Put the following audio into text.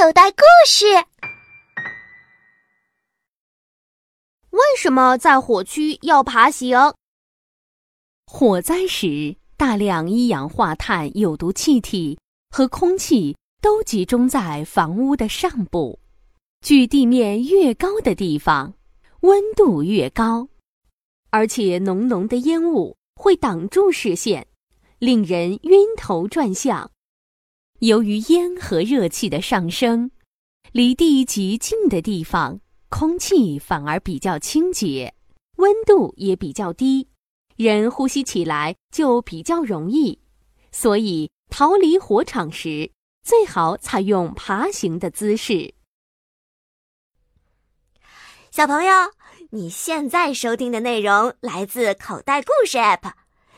口袋故事。为什么在火区要爬行？火灾时，大量一氧化碳有毒气体和空气都集中在房屋的上部，距地面越高的地方，温度越高，而且浓浓的烟雾会挡住视线，令人晕头转向。由于烟和热气的上升，离地极近的地方，空气反而比较清洁，温度也比较低，人呼吸起来就比较容易。所以，逃离火场时，最好采用爬行的姿势。小朋友，你现在收听的内容来自口袋故事 App。